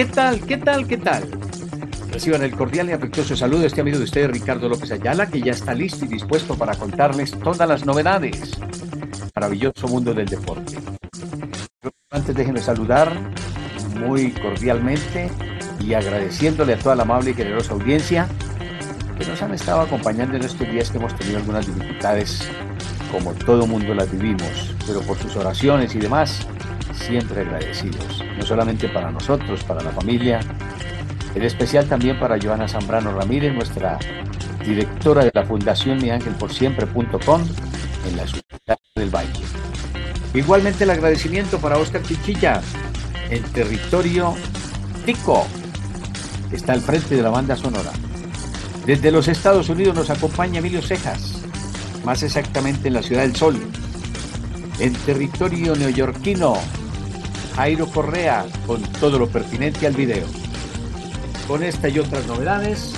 ¿Qué tal? ¿Qué tal? ¿Qué tal? Reciban el cordial y afectuoso saludo de este amigo de ustedes, Ricardo López Ayala, que ya está listo y dispuesto para contarles todas las novedades. Maravilloso mundo del deporte. Antes déjenme saludar muy cordialmente y agradeciéndole a toda la amable y generosa audiencia que nos han estado acompañando en estos días que hemos tenido algunas dificultades, como todo mundo las vivimos, pero por sus oraciones y demás, siempre agradecidos, no solamente para nosotros, para la familia, en especial también para Joana Zambrano Ramírez, nuestra directora de la Fundación miangelporsiempre.com en la ciudad del Valle. Igualmente el agradecimiento para Oscar Chichilla en territorio Tico, que está al frente de la banda sonora. Desde los Estados Unidos nos acompaña Emilio Cejas, más exactamente en la Ciudad del Sol. En territorio neoyorquino, Jairo Correa, con todo lo pertinente al video. Con esta y otras novedades,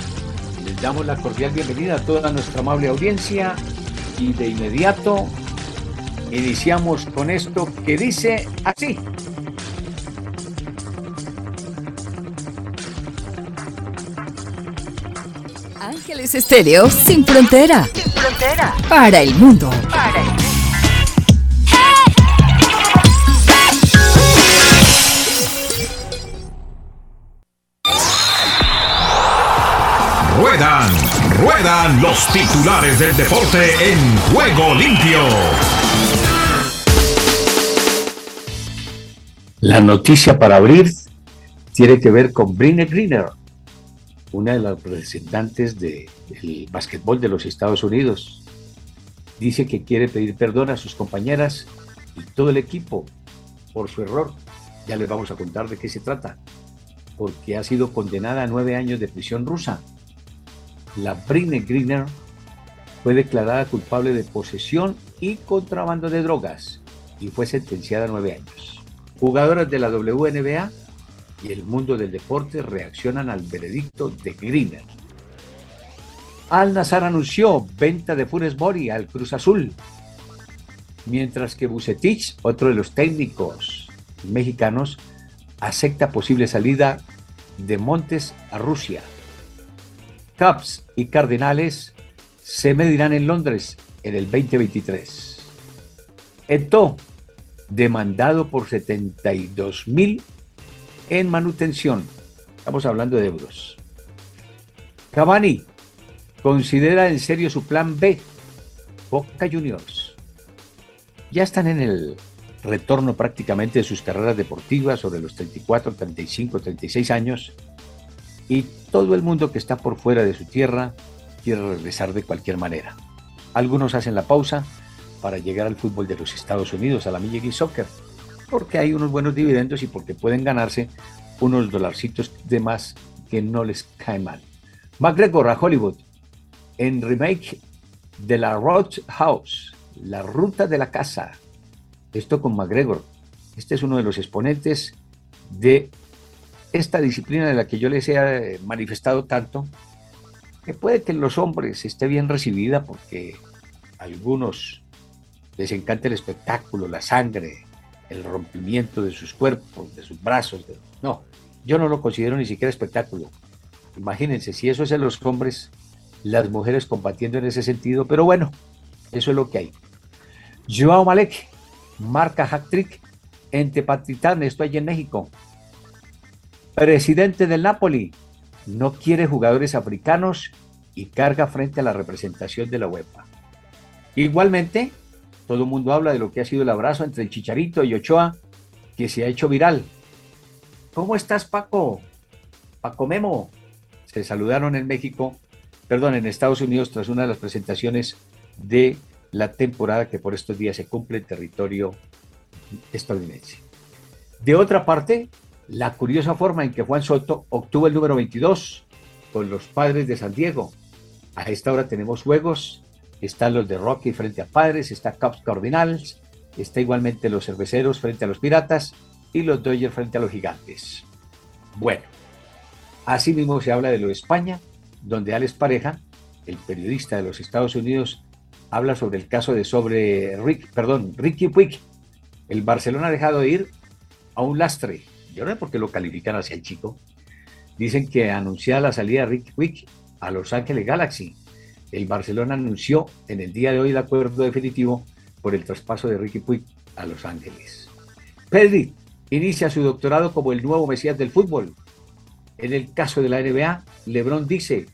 les damos la cordial bienvenida a toda nuestra amable audiencia y de inmediato iniciamos con esto que dice así. Ángeles Estéreo sin frontera. Sin frontera. Para el mundo. Para el mundo. Ruedan los titulares del deporte en juego limpio. La noticia para abrir tiene que ver con Brinne Greener, una de las representantes del básquetbol de los Estados Unidos. Dice que quiere pedir perdón a sus compañeras y todo el equipo por su error. Ya les vamos a contar de qué se trata, porque ha sido condenada a nueve años de prisión rusa. La Brinne Greener fue declarada culpable de posesión y contrabando de drogas y fue sentenciada a nueve años. Jugadoras de la WNBA y el mundo del deporte reaccionan al veredicto de Greener. Al Nazar anunció venta de Funes Mori al Cruz Azul, mientras que Bucetich, otro de los técnicos mexicanos, acepta posible salida de Montes a Rusia. Cubs y Cardenales se medirán en Londres en el 2023. Eto, demandado por 72 mil en manutención. Estamos hablando de euros. Cavani considera en serio su plan B. Boca Juniors. Ya están en el retorno prácticamente de sus carreras deportivas sobre los 34, 35, 36 años y todo el mundo que está por fuera de su tierra quiere regresar de cualquier manera. Algunos hacen la pausa para llegar al fútbol de los Estados Unidos, a la Major League Soccer, porque hay unos buenos dividendos y porque pueden ganarse unos dolarcitos de más que no les cae mal. McGregor a Hollywood en remake de la Roadhouse, la ruta de la casa. Esto con McGregor. Este es uno de los exponentes de esta disciplina de la que yo les he eh, manifestado tanto, que puede que en los hombres esté bien recibida porque a algunos les encanta el espectáculo, la sangre, el rompimiento de sus cuerpos, de sus brazos. No, yo no lo considero ni siquiera espectáculo. Imagínense, si eso es en los hombres, las mujeres combatiendo en ese sentido, pero bueno, eso es lo que hay. Joao Malek marca hat-trick en Tepatitán, esto allí en México. Presidente del Napoli no quiere jugadores africanos y carga frente a la representación de la UEFA. Igualmente, todo el mundo habla de lo que ha sido el abrazo entre el Chicharito y Ochoa, que se ha hecho viral. ¿Cómo estás, Paco? Paco Memo. Se saludaron en México, perdón, en Estados Unidos tras una de las presentaciones de la temporada que por estos días se cumple en territorio estadounidense. De otra parte, la curiosa forma en que Juan Soto obtuvo el número 22 con los padres de San Diego. A esta hora tenemos juegos, están los de Rocky frente a Padres, está Cubs Cardinals, está igualmente los Cerveceros frente a los Piratas y los Dodgers frente a los Gigantes. Bueno, así mismo se habla de lo de España, donde Alex Pareja, el periodista de los Estados Unidos, habla sobre el caso de sobre Rick, perdón, Ricky Puig. El Barcelona ha dejado de ir a un lastre. Yo no sé por qué lo califican hacia el chico. Dicen que anunciada la salida de Ricky Puig a Los Ángeles Galaxy. El Barcelona anunció en el día de hoy el acuerdo definitivo por el traspaso de Ricky Puig a Los Ángeles. Pedri inicia su doctorado como el nuevo Mesías del fútbol. En el caso de la NBA, LeBron dice,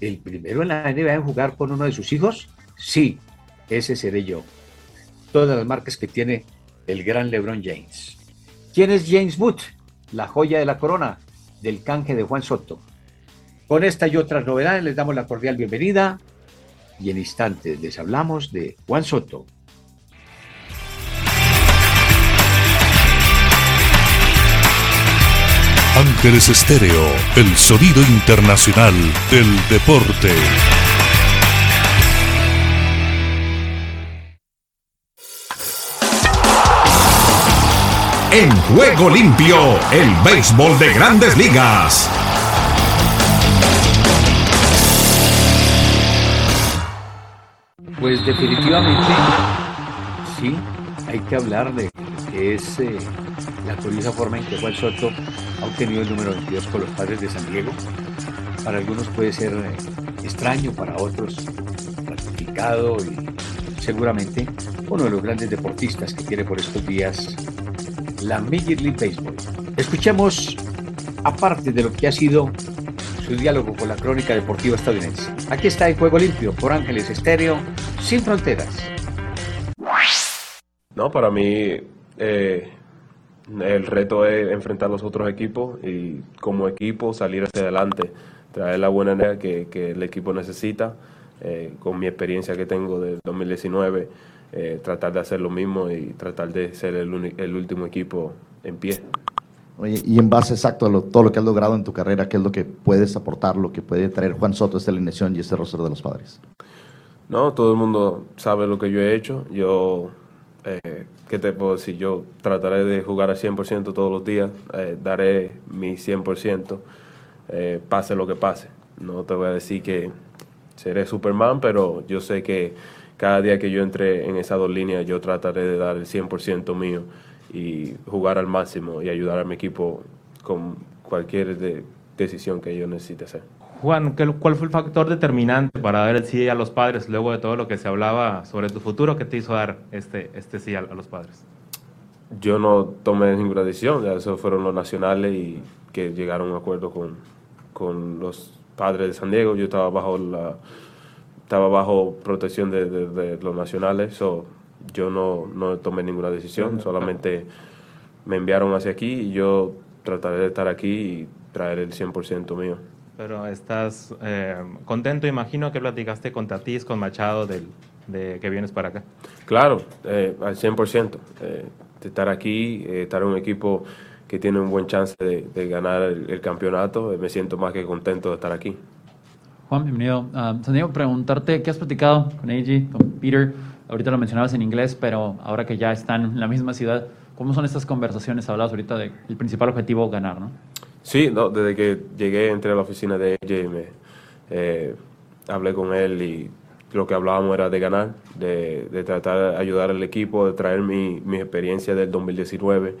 ¿el primero en la NBA en jugar con uno de sus hijos? Sí, ese seré yo. Todas las marcas que tiene el gran LeBron James. ¿Quién es James Wood? La joya de la corona del canje de Juan Soto. Con esta y otras novedades les damos la cordial bienvenida y en instantes les hablamos de Juan Soto. Ángeles Estéreo, el sonido internacional del deporte. En juego limpio, el béisbol de grandes ligas. Pues definitivamente, sí, hay que hablar de que es eh, la curiosa forma en que Juan Soto ha obtenido el número 22 con los padres de San Diego. Para algunos puede ser eh, extraño, para otros ratificado y seguramente uno de los grandes deportistas que tiene por estos días la Major League Baseball. Escuchemos, aparte de lo que ha sido su diálogo con la crónica deportiva estadounidense. Aquí está el Juego Limpio por Ángeles Estéreo, sin fronteras. No, para mí eh, el reto es enfrentar los otros equipos y como equipo salir hacia adelante, traer la buena energía que, el equipo necesita. Eh, con mi experiencia que tengo del 2019, eh, tratar de hacer lo mismo y tratar de ser el, el último equipo en pie. Oye, y en base exacto a todo lo que has logrado en tu carrera, ¿qué es lo que puedes aportar, lo que puede traer Juan Soto esta alineación y este roster de los padres? No, todo el mundo sabe lo que yo he hecho. Yo eh, ¿qué te puedo decir? Yo trataré de jugar al 100% todos los días, eh, daré mi 100%, eh, pase lo que pase. No te voy a decir que seré Superman, pero yo sé que cada día que yo entre en esas dos líneas, yo trataré de dar el 100% mío y jugar al máximo y ayudar a mi equipo con cualquier decisión que yo necesite hacer. Juan, ¿cuál fue el factor determinante para dar el sí a los padres luego de todo lo que se hablaba sobre tu futuro que te hizo dar este, este sí a, los padres? Yo no tomé ninguna decisión, ya eso fueron los nacionales y que llegaron a un acuerdo con, con los padres de San Diego. Yo estaba bajo la estaba bajo protección de, de, los nacionales, so, yo no, no tomé ninguna decisión, solamente me enviaron hacia aquí y yo trataré de estar aquí y traer el 100% mío. Pero estás eh, contento, imagino que platicaste con Tatís, con Machado, del, de que vienes para acá. Claro, eh, al 100%. Eh, de estar aquí, estar en un equipo que tiene un buen chance de, ganar el, campeonato, me siento más que contento de estar aquí. Juan, bienvenido. Uh, preguntarte, ¿qué has platicado con AG, con Peter? Ahorita lo mencionabas en inglés, pero ahora que ya están en la misma ciudad, ¿cómo son estas conversaciones? Hablabas ahorita del principal objetivo, ganar, ¿no? Sí, no, desde que llegué, entré a la oficina de y me eh, hablé con él y lo que hablábamos era de ganar, de, de tratar de ayudar al equipo, de traer mi, mi experiencia del 2019,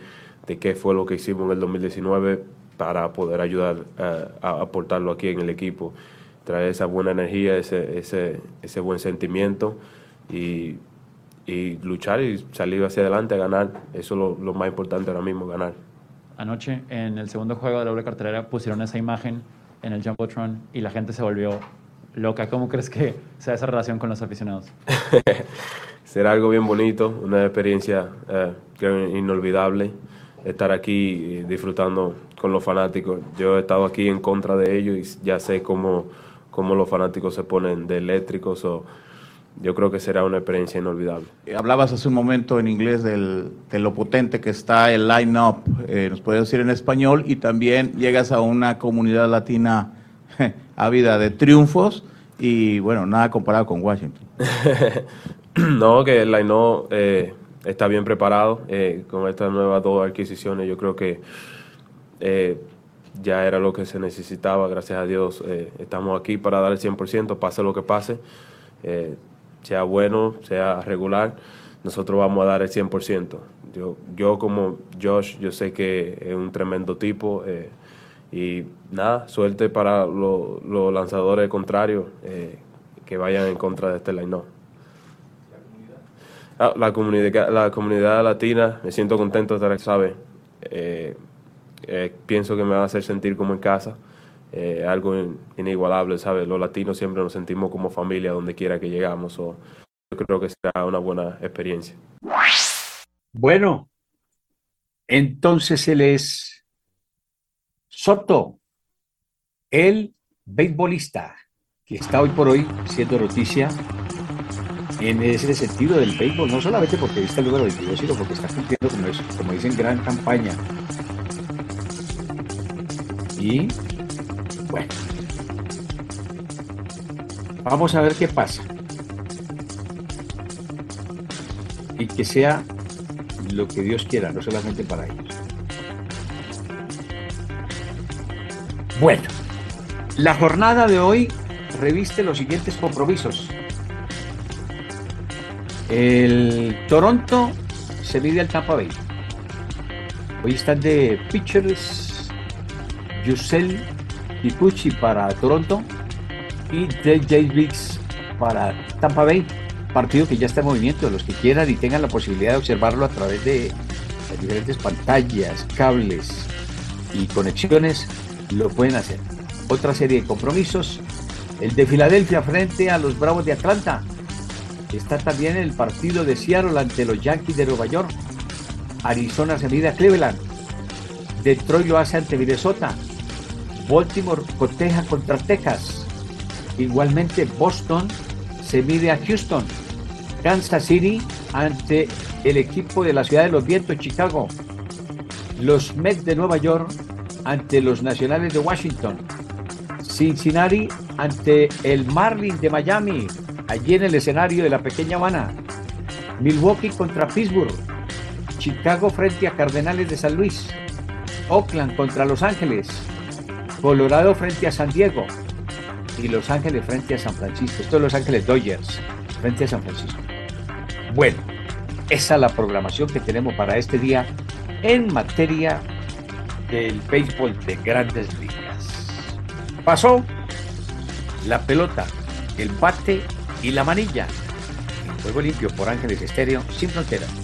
de qué fue lo que hicimos en el 2019 para poder ayudar a aportarlo aquí en el equipo, traer esa buena energía, ese, ese, ese buen sentimiento y, y, luchar y salir hacia adelante a ganar. Eso es lo, lo más importante ahora mismo, ganar anoche en el segundo juego de la doble cartelera pusieron esa imagen en el Jumbotron y la gente se volvió loca. ¿Cómo crees que sea esa relación con los aficionados? Será algo bien bonito, una experiencia eh, inolvidable estar aquí disfrutando con los fanáticos. Yo he estado aquí en contra de ellos y ya sé cómo, cómo los fanáticos se ponen de eléctricos. o yo creo que será una experiencia inolvidable. Hablabas hace un momento en inglés del, de lo potente que está el line-up, eh, nos puedes decir en español, y también llegas a una comunidad latina ávida de triunfos y bueno, nada comparado con Washington. no, que el line-up eh, está bien preparado eh, con estas nuevas dos adquisiciones. Yo creo que ya era lo que se necesitaba, gracias a Dios. estamos aquí para dar el 100%, pase lo que pase sea bueno, sea regular, nosotros vamos a dar el 100%. Yo, yo como Josh, yo sé que es un tremendo tipo eh, y nada, suerte para los lanzadores contrarios eh, que vayan en contra de este line ah, la comunidad, la comunidad latina, me siento contento de estar, ¿sabe? Eh, pienso que me va a hacer sentir como en casa. algo inigualable, ¿sabes? Los latinos siempre nos sentimos como familia donde quiera que llegamos. O yo creo que será una buena experiencia. Bueno, entonces él es Soto, el beisbolista que está hoy por hoy siendo noticia en ese sentido del béisbol, no solamente porque viste el número 22, sino porque está cumpliendo, como, como dicen, gran campaña. Y bueno, vamos a ver qué pasa. Y que sea lo que Dios quiera, no solamente para ellos. Bueno, la jornada de hoy reviste los siguientes compromisos. El Toronto se mide al Tampa Bay. Hoy están de pitchers Yusel Kikuchi para Toronto y DJ Biggs para Tampa Bay. Partido que ya está en movimiento. Los que quieran y tengan la posibilidad de observarlo a través de las diferentes pantallas, cables y conexiones, lo pueden hacer. Otra serie de compromisos. El de Filadelfia frente a los Bravos de Atlanta. Está también el partido de Seattle ante los Yankees de Nueva York. Arizona se mide a Cleveland. Detroit lo hace ante Minnesota. Baltimore coteja contra Texas. Igualmente Boston se mide a Houston. Kansas City ante el equipo de la ciudad de los vientos, Chicago. Los Mets de Nueva York ante los Nacionales de Washington. Cincinnati ante el Marlin de Miami, allí en el escenario de la pequeña Habana. Milwaukee contra Pittsburgh. Chicago frente a Cardenales de San Luis. Oakland contra Los Ángeles. Colorado frente a San Diego y Los Ángeles frente a San Francisco. Esto es Los Ángeles Dodgers frente a San Francisco. Bueno, esa es la programación que tenemos para este día en materia del béisbol de grandes ligas. Pasó la pelota, el bate y la manilla. En juego limpio por Ángeles Estéreo sin fronteras.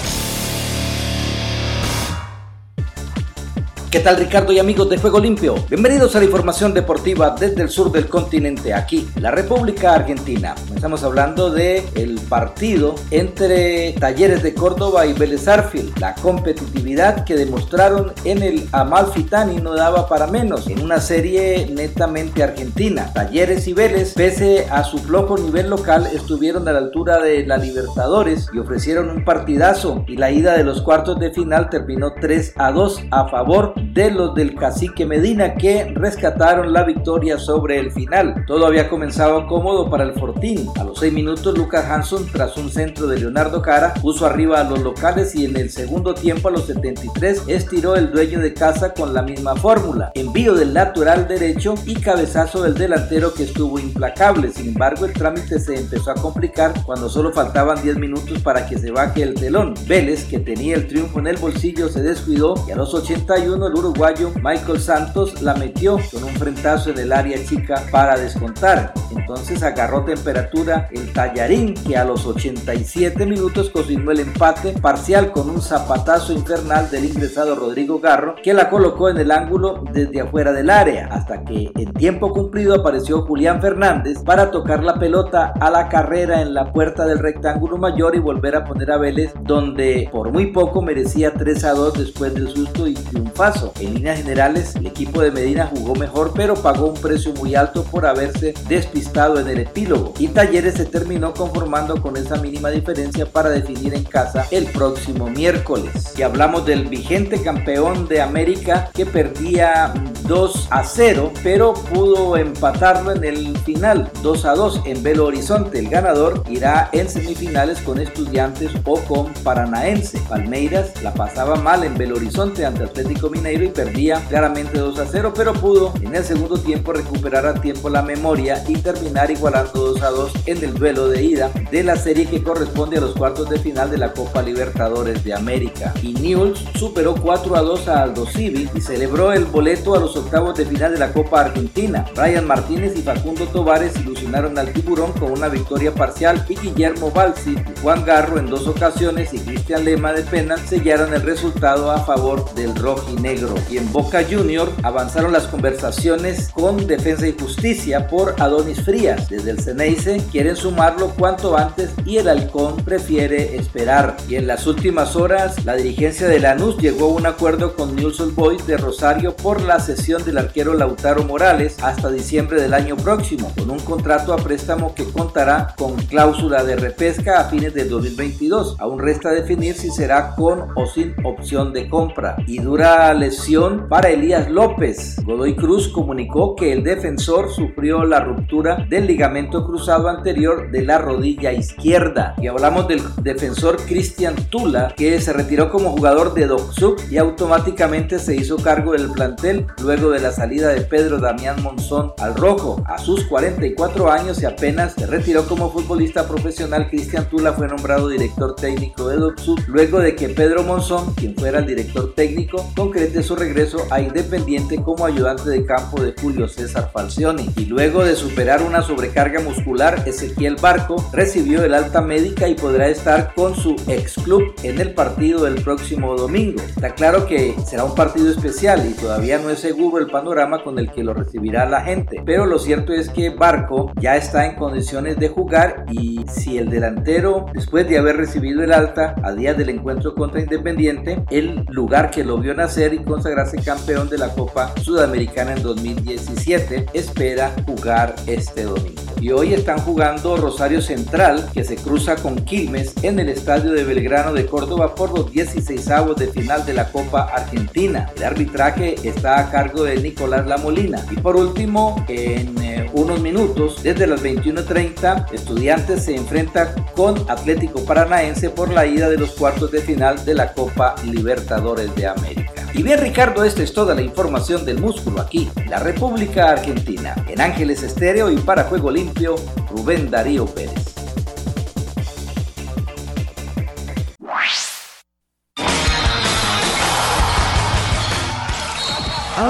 ¿Qué tal Ricardo y amigos de Juego Limpio? Bienvenidos a la información deportiva desde el sur del continente, aquí, la República Argentina. Estamos hablando de partido entre Talleres de Córdoba y Vélez Arfield. La competitividad que demostraron en el Amalfitani no daba para menos, en una serie netamente argentina. Talleres y Vélez, pese a su flojo nivel local, estuvieron a la altura de la Libertadores y ofrecieron un partidazo y la ida de los cuartos de final terminó 3 a 2 a favor de los del cacique Medina que rescataron la victoria sobre el final. Todo había comenzado cómodo para el Fortín. A los 6 minutos Lucas Hanson tras un centro de Leonardo Cara puso arriba a los locales y en el segundo tiempo a los 73 estiró el dueño de casa con la misma fórmula. Envío del natural derecho y cabezazo del delantero que estuvo implacable. Sin embargo el trámite se empezó a complicar cuando solo faltaban 10 minutos para que se baje el telón. Vélez que tenía el triunfo en el bolsillo se descuidó y a los 81 uruguayo Michael Santos la metió con un frentazo en el área chica para descontar. Entonces agarró temperatura el tallarín que a los 87 minutos cocinó el empate parcial con un zapatazo infernal del ingresado Rodrigo Garro que la colocó en el ángulo desde afuera del área hasta que en tiempo cumplido apareció Julián Fernández para tocar la pelota a la carrera en la puerta del rectángulo mayor y volver a poner a Vélez donde por muy poco merecía 3 a 2 después del susto y triunfazo. En líneas generales el equipo de Medina jugó mejor pero pagó un precio muy alto por haberse despistado en el epílogo y Talleres se terminó conformando con esa mínima diferencia para definir en casa el próximo miércoles. Y hablamos del vigente campeón de América que perdía 2 a 0 pero pudo empatarlo en el final 2 a 2 en Belo Horizonte. El ganador irá en semifinales con estudiantes o con Paranaense. Palmeiras la pasaba mal en Belo Horizonte ante Atlético Mineiro y perdía claramente 2 a 0 pero pudo en el segundo tiempo recuperar a tiempo la memoria y terminar igualando 2 a 2 en el duelo de ida de la serie que corresponde a los cuartos de final de la Copa Libertadores de América. Y Newell's superó 4 a 2 a Aldo Civi y celebró el boleto a los octavos de final de la Copa Argentina. Brian Martínez y Facundo Tovares ilusionaron al tiburón con una victoria parcial y Guillermo Balsi, Juan Garro en dos ocasiones y Cristian Lema de penal sellaron el resultado a favor del rojinegro. Y en Boca Junior avanzaron las conversaciones con Defensa y Justicia por Adonis Frías. Desde el Ceneice quieren sumarlo cuanto antes y el Halcón prefiere esperar. Y en las últimas horas la dirigencia de Lanús llegó a un acuerdo con News Boys de Rosario por la del arquero Lautaro Morales hasta diciembre del año próximo, con un contrato a préstamo que contará con cláusula de repesca a fines del 2022. Aún resta definir si será con o sin opción de compra. Y dura lesión para Elías López. Godoy Cruz comunicó que el defensor sufrió la ruptura del ligamento cruzado anterior de la rodilla izquierda. Y hablamos del defensor Cristian Tula, que se retiró como jugador de Doxuk y automáticamente se hizo cargo del plantel de la salida de Pedro Damián Monzón al rojo. A sus 44 años y apenas se retiró como futbolista profesional, Cristian Tula fue nombrado director técnico de Doxuk luego de que Pedro Monzón, quien fuera el director técnico, concrete su regreso a Independiente como ayudante de campo de Julio César Falcioni. Y luego de superar una sobrecarga muscular, Ezequiel Barco recibió el alta médica y podrá estar con su ex club en el partido del próximo domingo. Está claro que será un partido especial y todavía no es seguro el panorama con el que lo recibirá la gente, pero lo cierto es que Barco ya está en condiciones de jugar y si el delantero, después de haber recibido el alta a días del encuentro contra Independiente, el lugar que lo vio nacer y consagrarse campeón de la Copa Sudamericana en 2017, espera jugar este domingo. Y hoy están jugando Rosario Central, que se cruza con Quilmes en el estadio de Belgrano de Córdoba por los 16 avos de final de la Copa Argentina. El arbitraje está a cargo de Nicolás Lamolina. Y por último, en eh, unos minutos, desde las 21.30, Estudiantes se enfrenta con Atlético Paranaense por la ida de los cuartos de final de la Copa Libertadores de América. Y bien Ricardo, esta es toda la información del músculo aquí, la República Argentina. En Ángeles Estéreo y para Juego Limpio, Rubén Darío Pérez.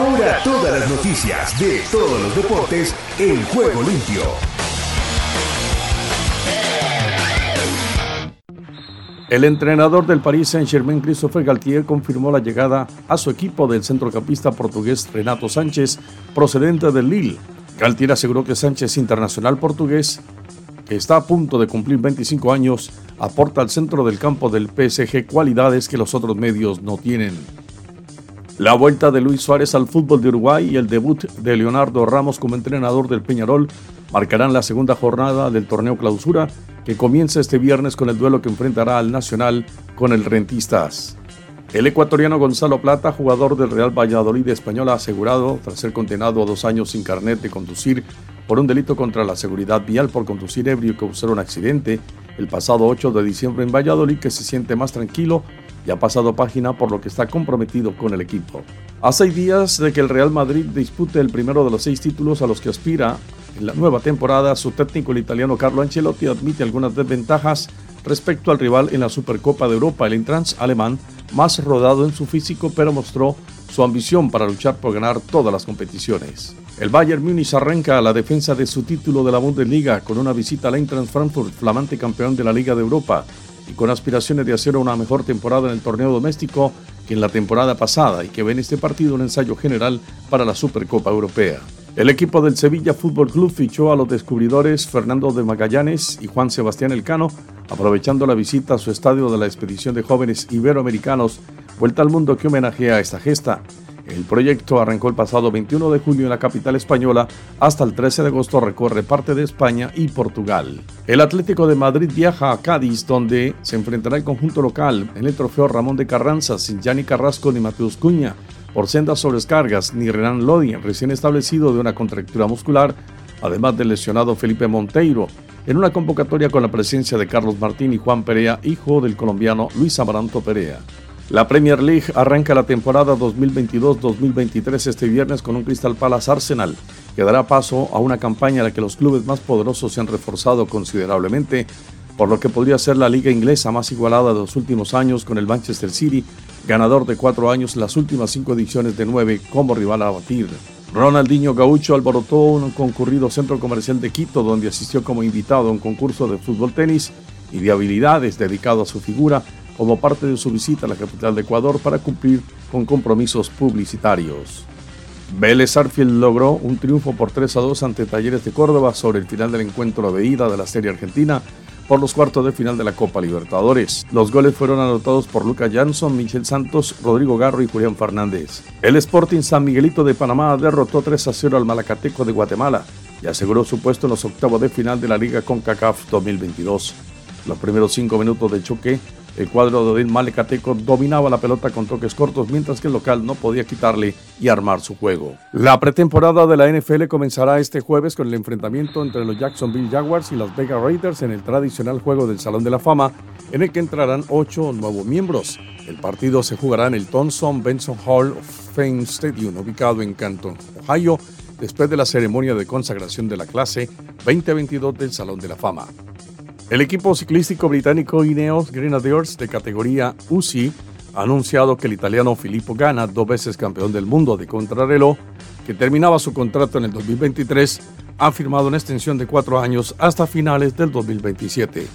Ahora todas las noticias de todos los deportes en Juego Limpio. El entrenador del Paris Saint-Germain, Christopher Galtier, confirmó la llegada a su equipo del centrocampista portugués Renato Sánchez, procedente del Lille. Galtier aseguró que Sánchez, internacional portugués, que está a punto de cumplir 25 años, aporta al centro del campo del PSG cualidades que los otros medios no tienen. La vuelta de Luis Suárez al fútbol de Uruguay y el debut de Leonardo Ramos como entrenador del Peñarol marcarán la segunda jornada del torneo clausura que comienza este viernes con el duelo que enfrentará al Nacional con el Rentistas. El ecuatoriano Gonzalo Plata, jugador del Real Valladolid español, ha asegurado, tras ser condenado a dos años sin carnet de conducir por un delito contra la seguridad vial por conducir ebrio y causar un accidente el pasado 8 de diciembre en Valladolid, que se siente más tranquilo y ha pasado página por lo que está comprometido con el equipo. A seis días de que el Real Madrid dispute el primero de los seis títulos a los que aspira en la nueva temporada, su técnico el italiano Carlo Ancelotti admite algunas desventajas respecto al rival en la Supercopa de Europa, el Intrans alemán, más rodado en su físico, pero mostró su ambición para luchar por ganar todas las competiciones. El Bayern Múnich arranca la defensa de su título de la Bundesliga con una visita al Eintracht Frankfurt, flamante campeón de la Liga de Europa, y con aspiraciones de hacer una mejor temporada en el torneo doméstico que en la temporada pasada y que ve en este partido un ensayo general para la Supercopa Europea. El equipo del Sevilla Fútbol Club fichó a los descubridores Fernando de Magallanes y Juan Sebastián Elcano, aprovechando la visita a su estadio de la expedición de jóvenes iberoamericanos Vuelta al Mundo que homenajea a esta gesta. El proyecto arrancó el pasado 21 de julio en la capital española, hasta el 13 de agosto recorre parte de España y Portugal. El Atlético de Madrid viaja a Cádiz, donde se enfrentará el conjunto local en el trofeo Ramón de Carranza, sin Gianni Carrasco ni Mateus Cuña por sendas sobrescargas, ni Renan Lodi, recién establecido de una contractura muscular, además del lesionado Felipe Monteiro, en una convocatoria con la presencia de Carlos Martín y Juan Perea, hijo del colombiano Luis Amaranto Perea. La Premier League arranca la temporada 2022-2023 este viernes con un Crystal Palace Arsenal, que dará paso a una campaña en la que los clubes más poderosos se han reforzado considerablemente, por lo que podría ser la liga inglesa más igualada de los últimos años con el Manchester City ganador de cuatro años las últimas cinco ediciones de nueve como rival a batir. Ronaldinho Gaucho alborotó un concurrido centro comercial de Quito donde asistió como invitado a un concurso de fútbol tenis y de habilidades dedicado a su figura como parte de su visita a la capital de Ecuador para cumplir con compromisos publicitarios. Vélez Arfield logró un triunfo por 3 a 2 ante Talleres de Córdoba sobre el final del encuentro de ida de la Serie Argentina por los cuartos de final de la Copa Libertadores. Los goles fueron anotados por Lucas Jansson, Michel Santos, Rodrigo Garro y Julián Fernández. El Sporting San Miguelito de Panamá derrotó 3 a 0 al Malacateco de Guatemala y aseguró su puesto en los octavos de final de la Liga CONCACAF 2022. Los primeros cinco minutos de choque el cuadro de Odín Malecateco dominaba la pelota con toques cortos, mientras que el local no podía quitarle y armar su juego. La pretemporada de la NFL comenzará este jueves con el enfrentamiento entre los Jacksonville Jaguars y las Vegas Raiders en el tradicional juego del Salón de la Fama, en el que entrarán ocho nuevos miembros. El partido se jugará en el Thompson Benson Hall of Fame Stadium, ubicado en Canton, Ohio, después de la ceremonia de consagración de la clase 2022 del Salón de la Fama. El equipo ciclístico británico Ineos Grenadiers de categoría UCI ha anunciado que el italiano Filippo Ganna, dos veces campeón del mundo de contrarreloj, que terminaba su contrato en el 2023, ha firmado una extensión de cuatro años hasta finales del 2027.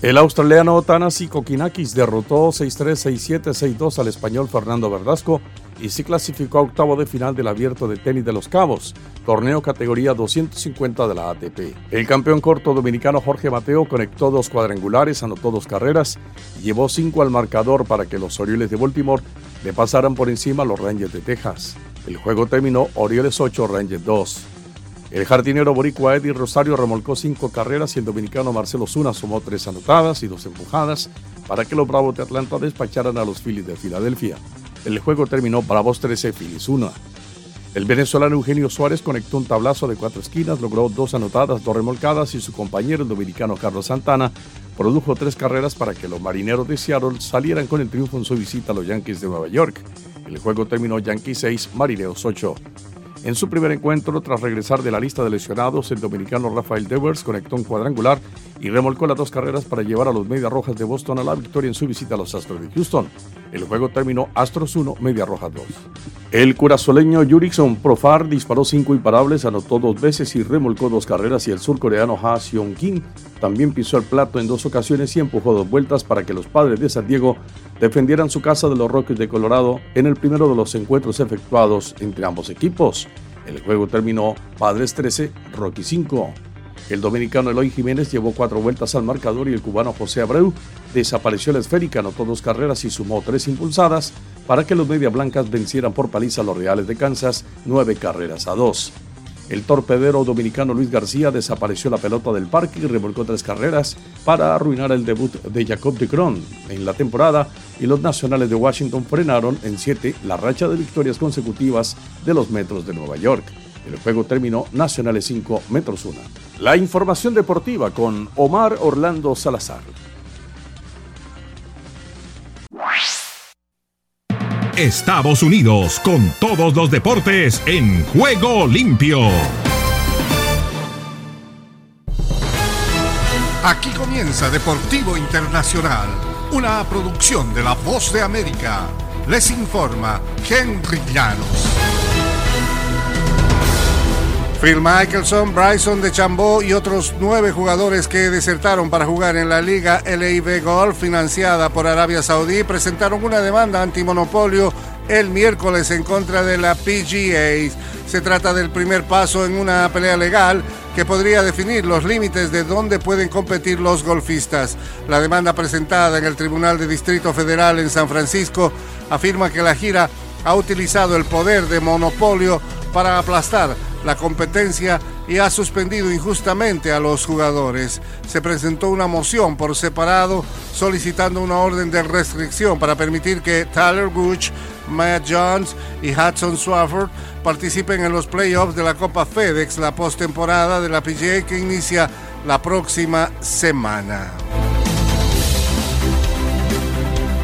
El australiano Tanasi Kokinakis derrotó 6-3, 6-7, 6-2 al español Fernando Verdasco y se clasificó a octavo de final del Abierto de Tenis de los Cabos, torneo categoría 250 de la ATP. El campeón corto dominicano Jorge Mateo conectó dos cuadrangulares, anotó dos carreras y llevó cinco al marcador para que los Orioles de Baltimore le pasaran por encima a los Rangers de Texas. El juego terminó Orioles 8, Rangers 2. El jardinero boricua Eddie Rosario remolcó cinco carreras y el dominicano Marcelo Zuna sumó tres anotadas y dos empujadas para que los Bravos de Atlanta despacharan a los Phillies de Filadelfia. El juego terminó Bravos 13, Phillies 1. El venezolano Eugenio Suárez conectó un tablazo de cuatro esquinas, logró dos anotadas, dos remolcadas y su compañero el dominicano Carlos Santana produjo tres carreras para que los marineros de Seattle salieran con el triunfo en su visita a los Yankees de Nueva York. El juego terminó Yankees 6, Marineros 8. En su primer encuentro, tras regresar de la lista de lesionados, el dominicano Rafael Devers conectó un cuadrangular y remolcó las dos carreras para llevar a los Medias Rojas de Boston a la victoria en su visita a los Astros de Houston. El juego terminó Astros 1, Media Rojas 2. El curazoleño Jurickson Profar disparó cinco imparables, anotó dos veces y remolcó dos carreras y el surcoreano Ha Seong Kim también pisó el plato en dos ocasiones y empujó dos vueltas para que los padres de San Diego defendieran su casa de los Rockies de Colorado en el primero de los encuentros efectuados entre ambos equipos. El juego terminó Padres 13, Rocky 5. El dominicano Eloy Jiménez llevó cuatro vueltas al marcador y el cubano José Abreu desapareció la esférica, anotó dos carreras y sumó tres impulsadas para que los Media Blancas vencieran por paliza a los Reales de Kansas nueve carreras a dos. El torpedero dominicano Luis García desapareció la pelota del parque y remolcó tres carreras para arruinar el debut de Jacob de Cron en la temporada y los nacionales de Washington frenaron en siete la racha de victorias consecutivas de los Metros de Nueva York. El juego terminó Nacionales 5, Metros 1. La información deportiva con Omar Orlando Salazar. Estados Unidos con todos los deportes en juego limpio. Aquí comienza Deportivo Internacional, una producción de La Voz de América. les informa Henry Llanos. Phil Michelson, Bryson de Chambó y otros nueve jugadores que desertaron para jugar en la Liga LIV Golf financiada por Arabia Saudí presentaron una demanda antimonopolio el miércoles en contra de la PGA. Se trata del primer paso en una pelea legal que podría definir los límites de dónde pueden competir los golfistas. La demanda presentada en el Tribunal de Distrito Federal en San Francisco afirma que la gira ha utilizado el poder de monopolio para aplastar la competencia y ha suspendido injustamente a los jugadores. Se presentó una moción por separado solicitando una orden de restricción para permitir que Tyler Gooch, Matt Jones y Hudson Swafford participen en los playoffs de la Copa FedEx, la postemporada de la PGA que inicia la próxima semana.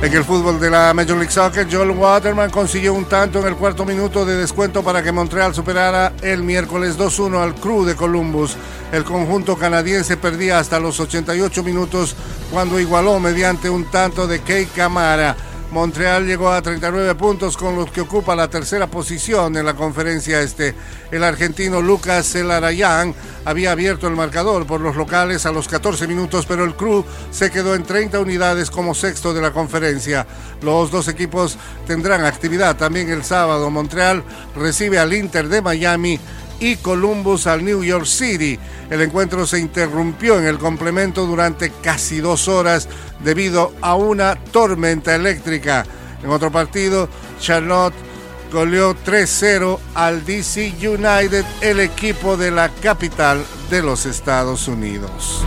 En el fútbol de la Major League Soccer, Joel Waterman consiguió un tanto en el cuarto minuto de descuento para que Montreal superara el miércoles 2-1 al Crew de Columbus. El conjunto canadiense perdía hasta los 88 minutos cuando igualó mediante un tanto de Kei Camara. Montreal llegó a 39 puntos con los que ocupa la tercera posición en la conferencia este. El argentino Lucas Celarayán había abierto el marcador por los locales a los 14 minutos, pero el Crew se quedó en 30 unidades como sexto de la conferencia. Los dos equipos tendrán actividad también el sábado. Montreal recibe al Inter de Miami y Columbus al New York City. El encuentro se interrumpió en el complemento durante casi dos horas debido a una tormenta eléctrica. En otro partido, Charlotte goleó 3-0 al DC United, el equipo de la capital de los Estados Unidos.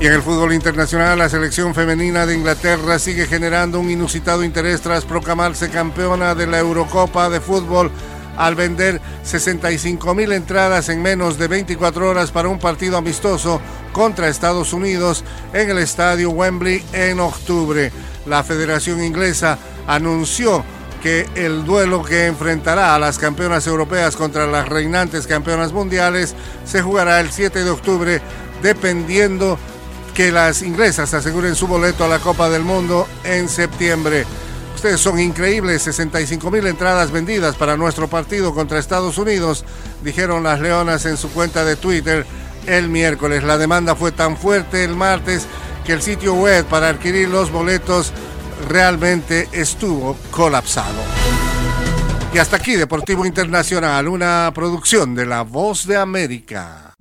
Y en el fútbol internacional, la selección femenina de Inglaterra sigue generando un inusitado interés tras proclamarse campeona de la Eurocopa de fútbol al vender 65 mil entradas en menos de 24 horas para un partido amistoso contra Estados Unidos en el estadio Wembley en octubre. La Federación Inglesa anunció que el duelo que enfrentará a las campeonas europeas contra las reinantes campeonas mundiales se jugará el 7 de octubre dependiendo que las inglesas aseguren su boleto a la Copa del Mundo en septiembre. Ustedes son increíbles, 65 mil entradas vendidas para nuestro partido contra Estados Unidos, dijeron las Leonas en su cuenta de Twitter el miércoles. La demanda fue tan fuerte el martes que el sitio web para adquirir los boletos realmente estuvo colapsado. Y hasta aquí Deportivo Internacional, una producción de La Voz de América.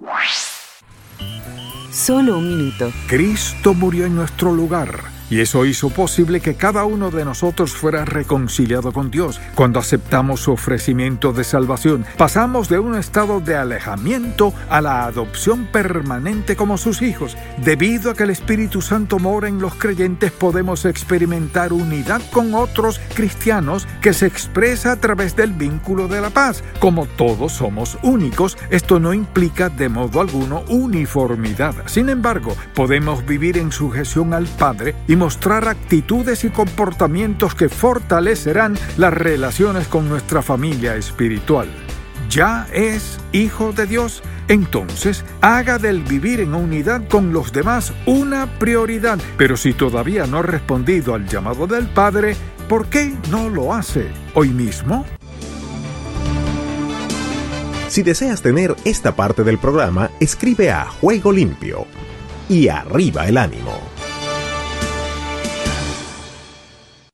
Solo un minuto. Cristo murió en nuestro lugar y eso hizo posible que cada uno de nosotros fuera reconciliado con Dios. Cuando aceptamos su ofrecimiento de salvación, pasamos de un estado de alejamiento a la adopción permanente como sus hijos. Debido a que el Espíritu Santo mora en los creyentes, podemos experimentar unidad con otros cristianos que se expresa a través del vínculo de la paz. Como todos somos únicos, esto no implica de modo alguno uniformidad. Sin embargo, podemos vivir en sujeción al Padre y mostrar actitudes y comportamientos que fortalecerán las relaciones con nuestra familia espiritual. ¿Ya es hijo de Dios? Entonces, haga del vivir en unidad con los demás una prioridad. Pero si todavía no ha respondido al llamado del Padre, ¿por qué no lo hace hoy mismo? Si deseas tener esta parte del programa, escribe a Juego Limpio y arriba el ánimo.